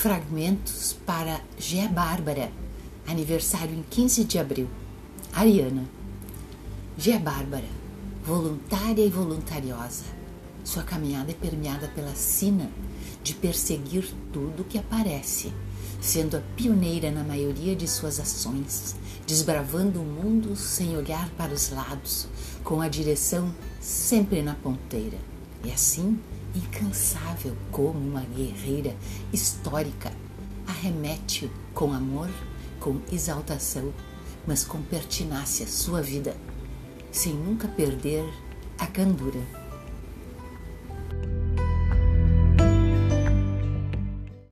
Fragmentos para Gé Bárbara, aniversário em 15 de abril. Ariana. Gé Bárbara, voluntária e voluntariosa. Sua caminhada é permeada pela sina de perseguir tudo que aparece, sendo a pioneira na maioria de suas ações, desbravando o mundo sem olhar para os lados, com a direção sempre na ponteira. E assim, incansável como uma guerreira histórica, arremete com amor, com exaltação, mas com pertinácia sua vida, sem nunca perder a candura.